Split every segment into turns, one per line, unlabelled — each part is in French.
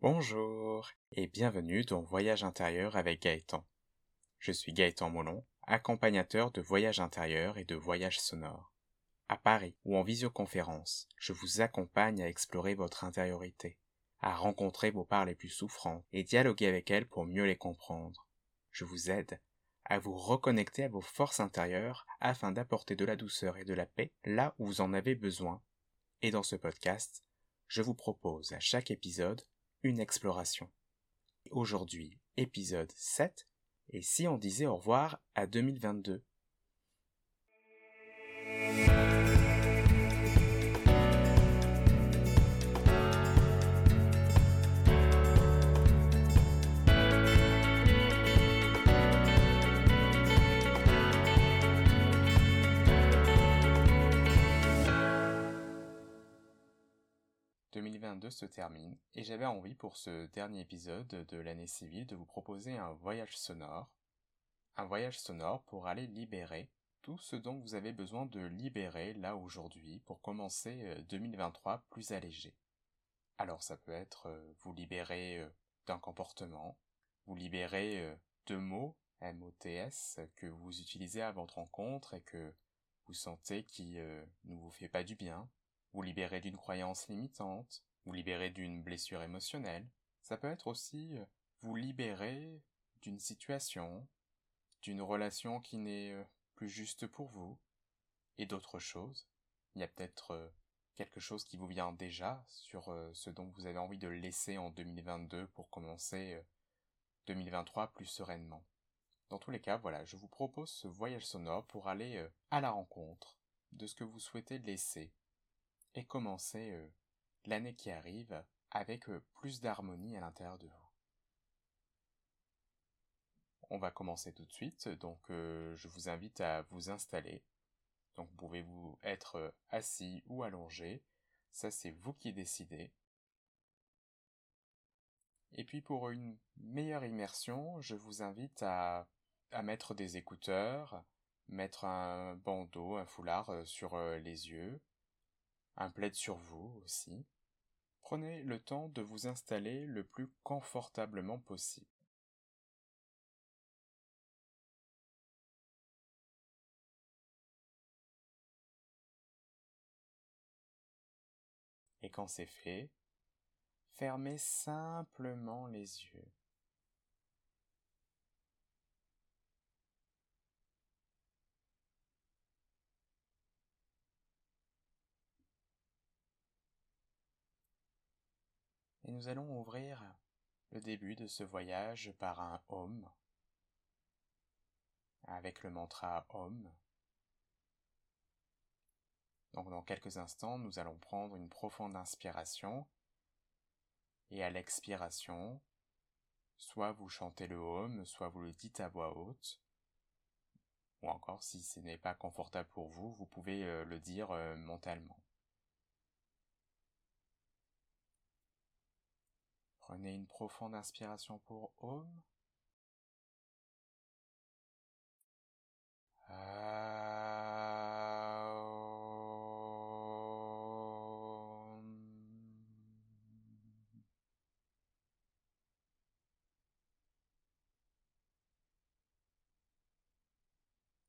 Bonjour et bienvenue dans Voyage intérieur avec Gaëtan. Je suis Gaëtan Molon, accompagnateur de voyages intérieurs et de voyages sonores. À Paris ou en visioconférence, je vous accompagne à explorer votre intériorité, à rencontrer vos parts les plus souffrantes et dialoguer avec elles pour mieux les comprendre. Je vous aide à vous reconnecter à vos forces intérieures afin d'apporter de la douceur et de la paix là où vous en avez besoin. Et dans ce podcast, je vous propose à chaque épisode une exploration. Aujourd'hui, épisode 7, et si on disait au revoir à 2022 2022 se termine et j'avais envie pour ce dernier épisode de l'année civile de vous proposer un voyage sonore. Un voyage sonore pour aller libérer tout ce dont vous avez besoin de libérer là aujourd'hui pour commencer 2023 euh, plus allégé. Alors ça peut être euh, vous libérer euh, d'un comportement, vous libérer de mots, M-O-T-S, que vous utilisez à votre rencontre et que vous sentez qui ne vous fait pas du bien, vous libérer d'une croyance limitante, vous libérer d'une blessure émotionnelle. Ça peut être aussi euh, vous libérer d'une situation, d'une relation qui n'est euh, plus juste pour vous, et d'autres choses. Il y a peut-être euh, quelque chose qui vous vient déjà sur ce dont vous avez envie de laisser en 2022 pour commencer 2023 plus sereinement. Dans tous les cas, voilà, je vous propose ce voyage sonore pour aller à la rencontre de ce que vous souhaitez laisser et commencer l'année qui arrive avec euh, plus d'harmonie à l'intérieur de vous. On va commencer tout de suite, donc euh, je vous invite à vous installer. Donc pouvez-vous être assis ou allongé, ça c'est vous qui décidez. Et puis pour une meilleure immersion, je vous invite à, à mettre des écouteurs, mettre un bandeau, un foulard sur les yeux, un plaid sur vous aussi. Prenez le temps de vous installer le plus confortablement possible. Et quand c'est fait, fermez simplement les yeux. Et nous allons ouvrir le début de ce voyage par un Om, avec le mantra Om. Donc dans quelques instants, nous allons prendre une profonde inspiration et à l'expiration, soit vous chantez le Om, soit vous le dites à voix haute, ou encore si ce n'est pas confortable pour vous, vous pouvez euh, le dire euh, mentalement. Prenez une profonde inspiration pour Om.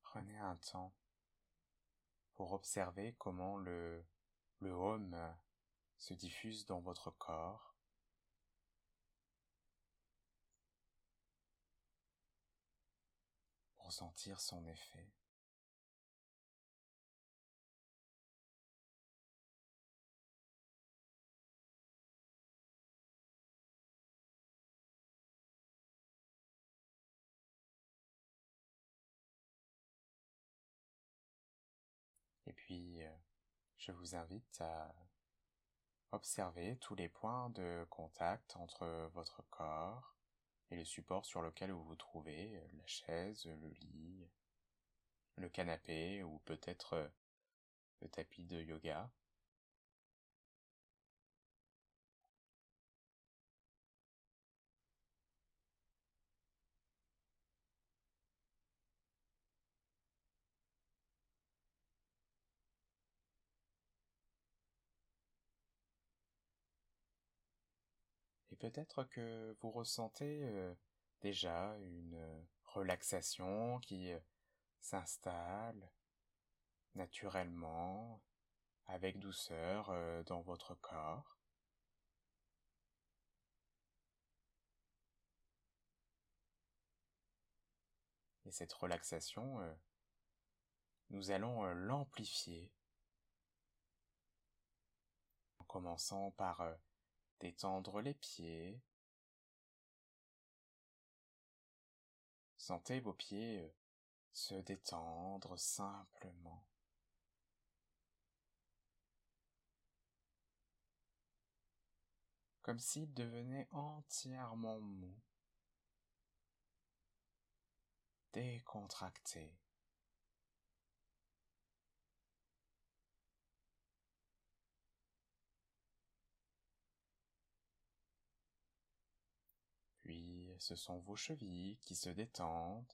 Prenez un temps pour observer comment le, le Om se diffuse dans votre corps. Ressentir son effet. Et puis, euh, je vous invite à observer tous les points de contact entre votre corps et le support sur lequel vous vous trouvez, euh, la chaise, le lit, le canapé ou peut-être euh, le tapis de yoga. Peut-être que vous ressentez euh, déjà une relaxation qui euh, s'installe naturellement, avec douceur euh, dans votre corps. Et cette relaxation, nous allons l'amplifier en commençant par détendre les pieds. Sentez vos pieds euh, se détendre simplement. Comme s'ils devenaient entièrement mous, décontractés. Ce sont vos chevilles qui se détendent.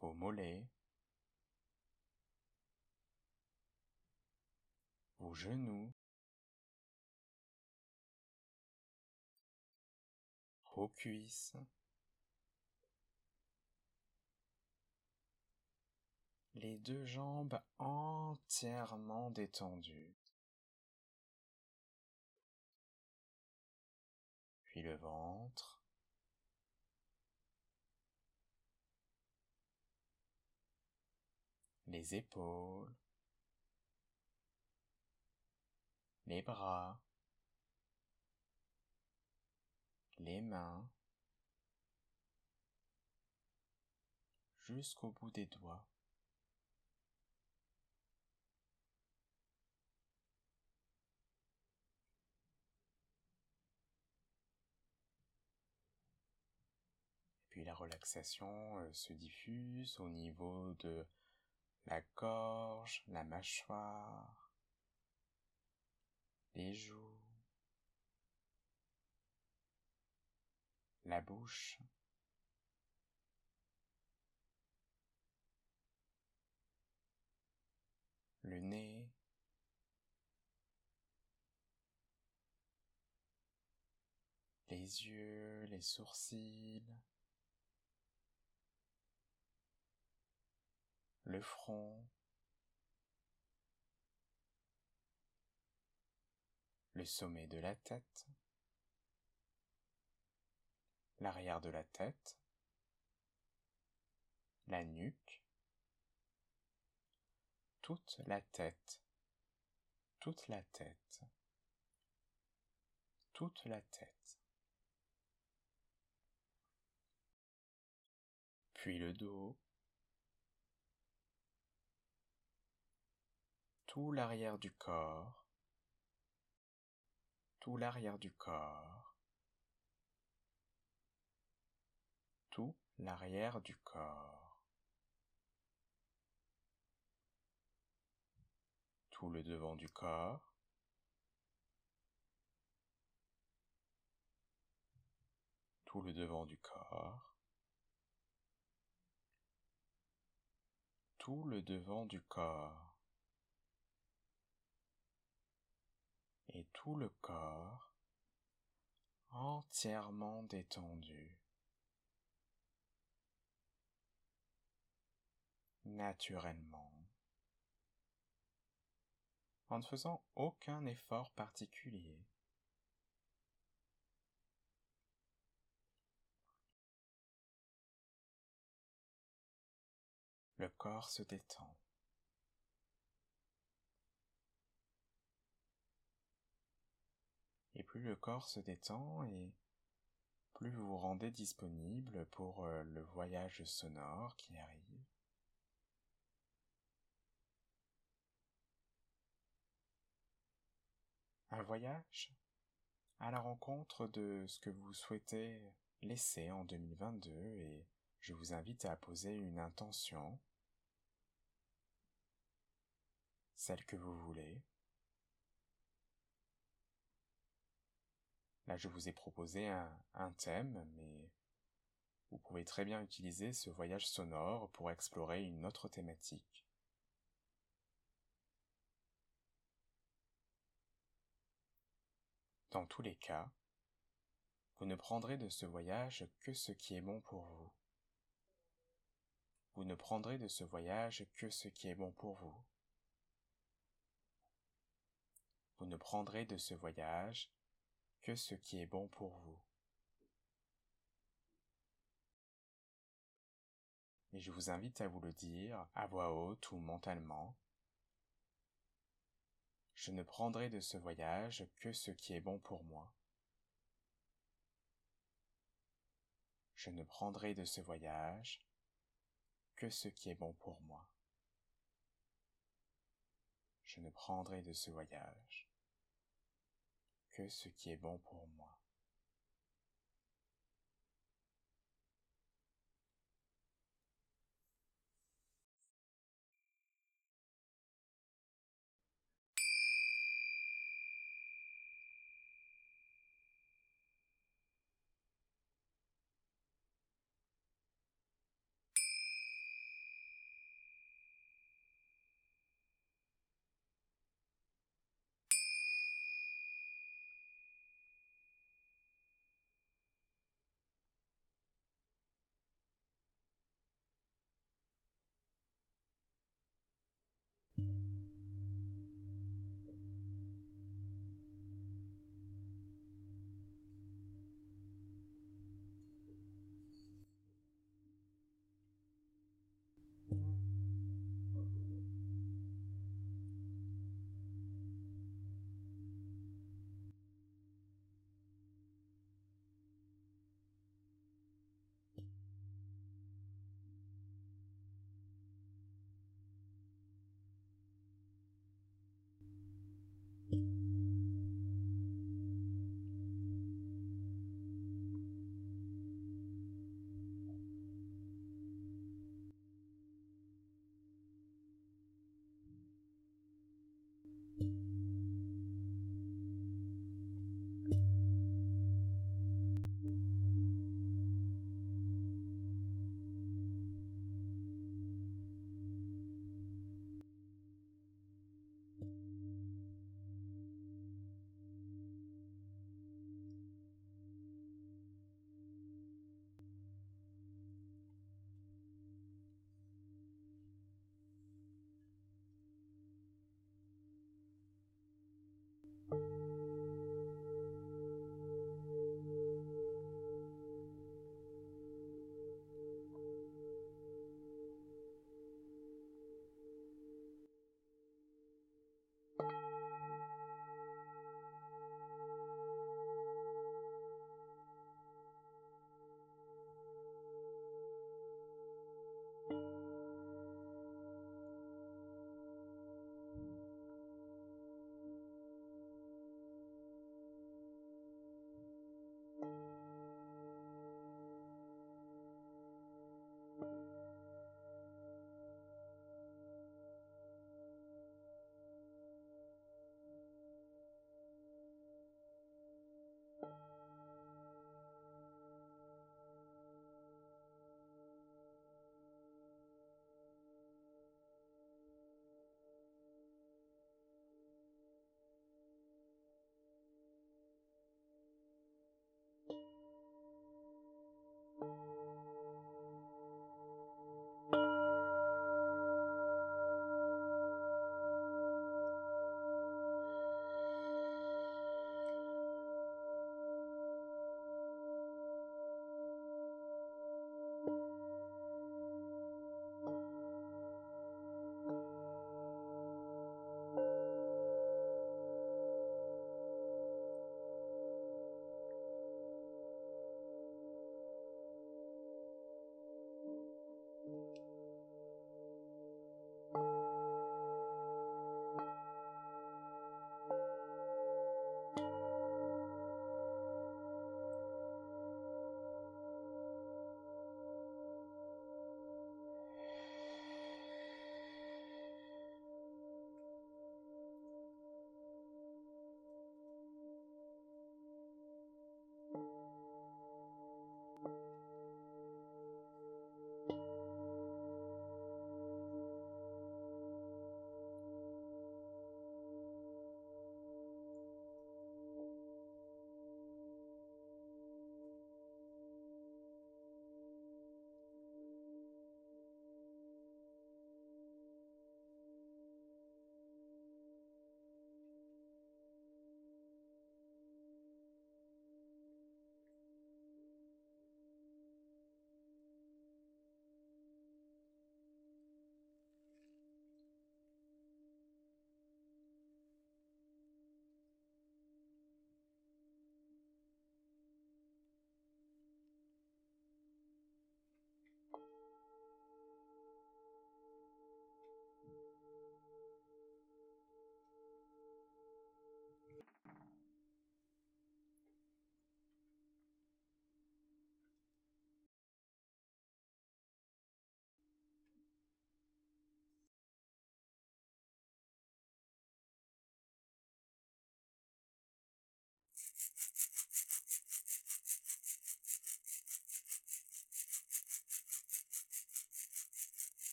Vos mollets. Vos genoux. Vos cuisses. Les deux jambes entièrement détendues. Le ventre. Les épaules. Les bras. Les mains. Jusqu'au bout des doigts. La relaxation euh, se diffuse au niveau de la gorge, la mâchoire, les joues, la bouche, le nez, les yeux, les sourcils, le front, le sommet de la tête, l'arrière de la tête, la nuque, toute la tête, toute la tête, toute la tête. Puis le dos, tout l'arrière du corps, tout l'arrière du corps, tout l'arrière du corps, tout le devant du corps, tout le devant du corps, tout le devant du corps. Et tout le corps entièrement détendu, naturellement, en ne faisant aucun effort particulier. Le corps se détend. Et plus le corps se détend et plus vous vous rendez disponible pour euh, le voyage sonore qui arrive. Un voyage à la rencontre de ce que vous souhaitez laisser en 2022 et je vous invite à poser une intention, celle que vous voulez. Là, je vous ai proposé un, thème, mais vous pouvez très bien utiliser ce voyage sonore pour explorer une autre thématique. Dans tous les cas, vous ne prendrez de ce voyage que ce qui est bon pour vous. Vous ne prendrez de ce voyage que ce qui est bon pour vous. Vous ne prendrez de ce voyage ce qui est bon pour vous. Et je vous invite à vous le dire à voix haute ou mentalement. Je ne prendrai de ce voyage que ce qui est bon pour moi. Je ne prendrai de ce voyage que ce qui est bon pour moi. Je ne prendrai de ce voyage que ce qui est bon pour moi.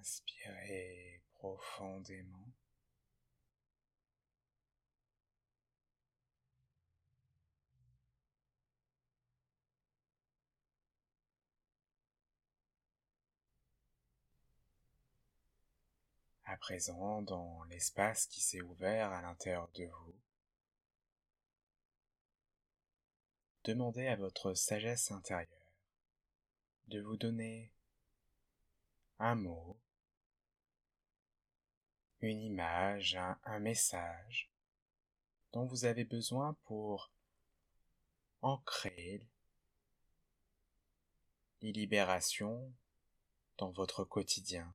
Inspirez profondément. À présent, dans l'espace qui s'est ouvert à l'intérieur de vous, demandez à votre sagesse intérieure de vous donner un mot, une image, un, message dont vous avez besoin pour ancrer les libérations dans votre quotidien.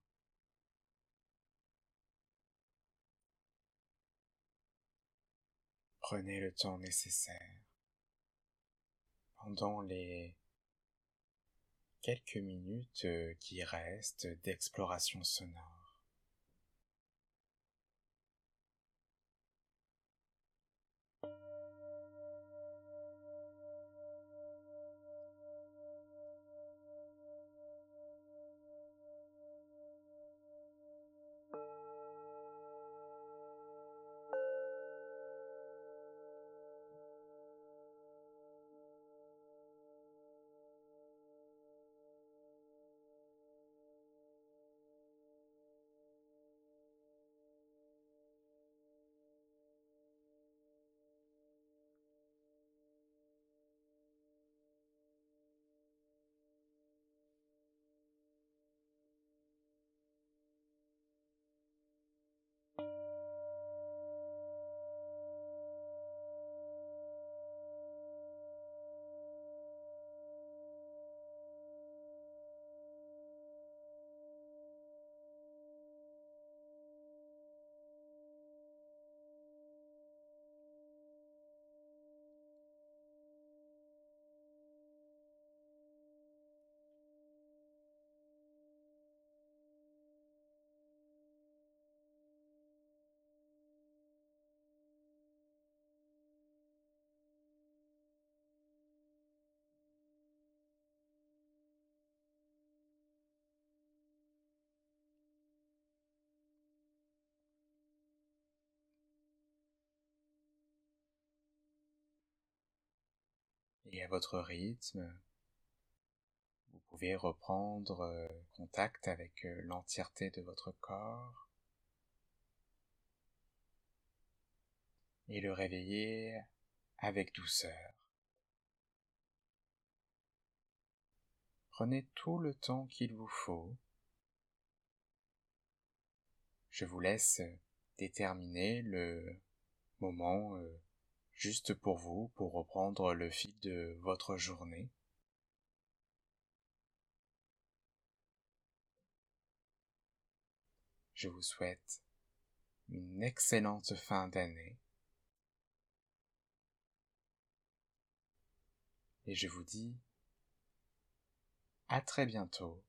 Prenez le temps nécessaire pendant les quelques minutes qui restent d'exploration sonore. Et à votre rythme, vous pouvez reprendre euh, contact avec euh, l'entièreté de votre corps et le réveiller avec douceur. Prenez tout le temps qu'il vous faut. Je vous laisse déterminer le moment euh, juste pour vous, pour reprendre le fil de votre journée. Je vous souhaite une excellente fin d'année et je vous dis à très bientôt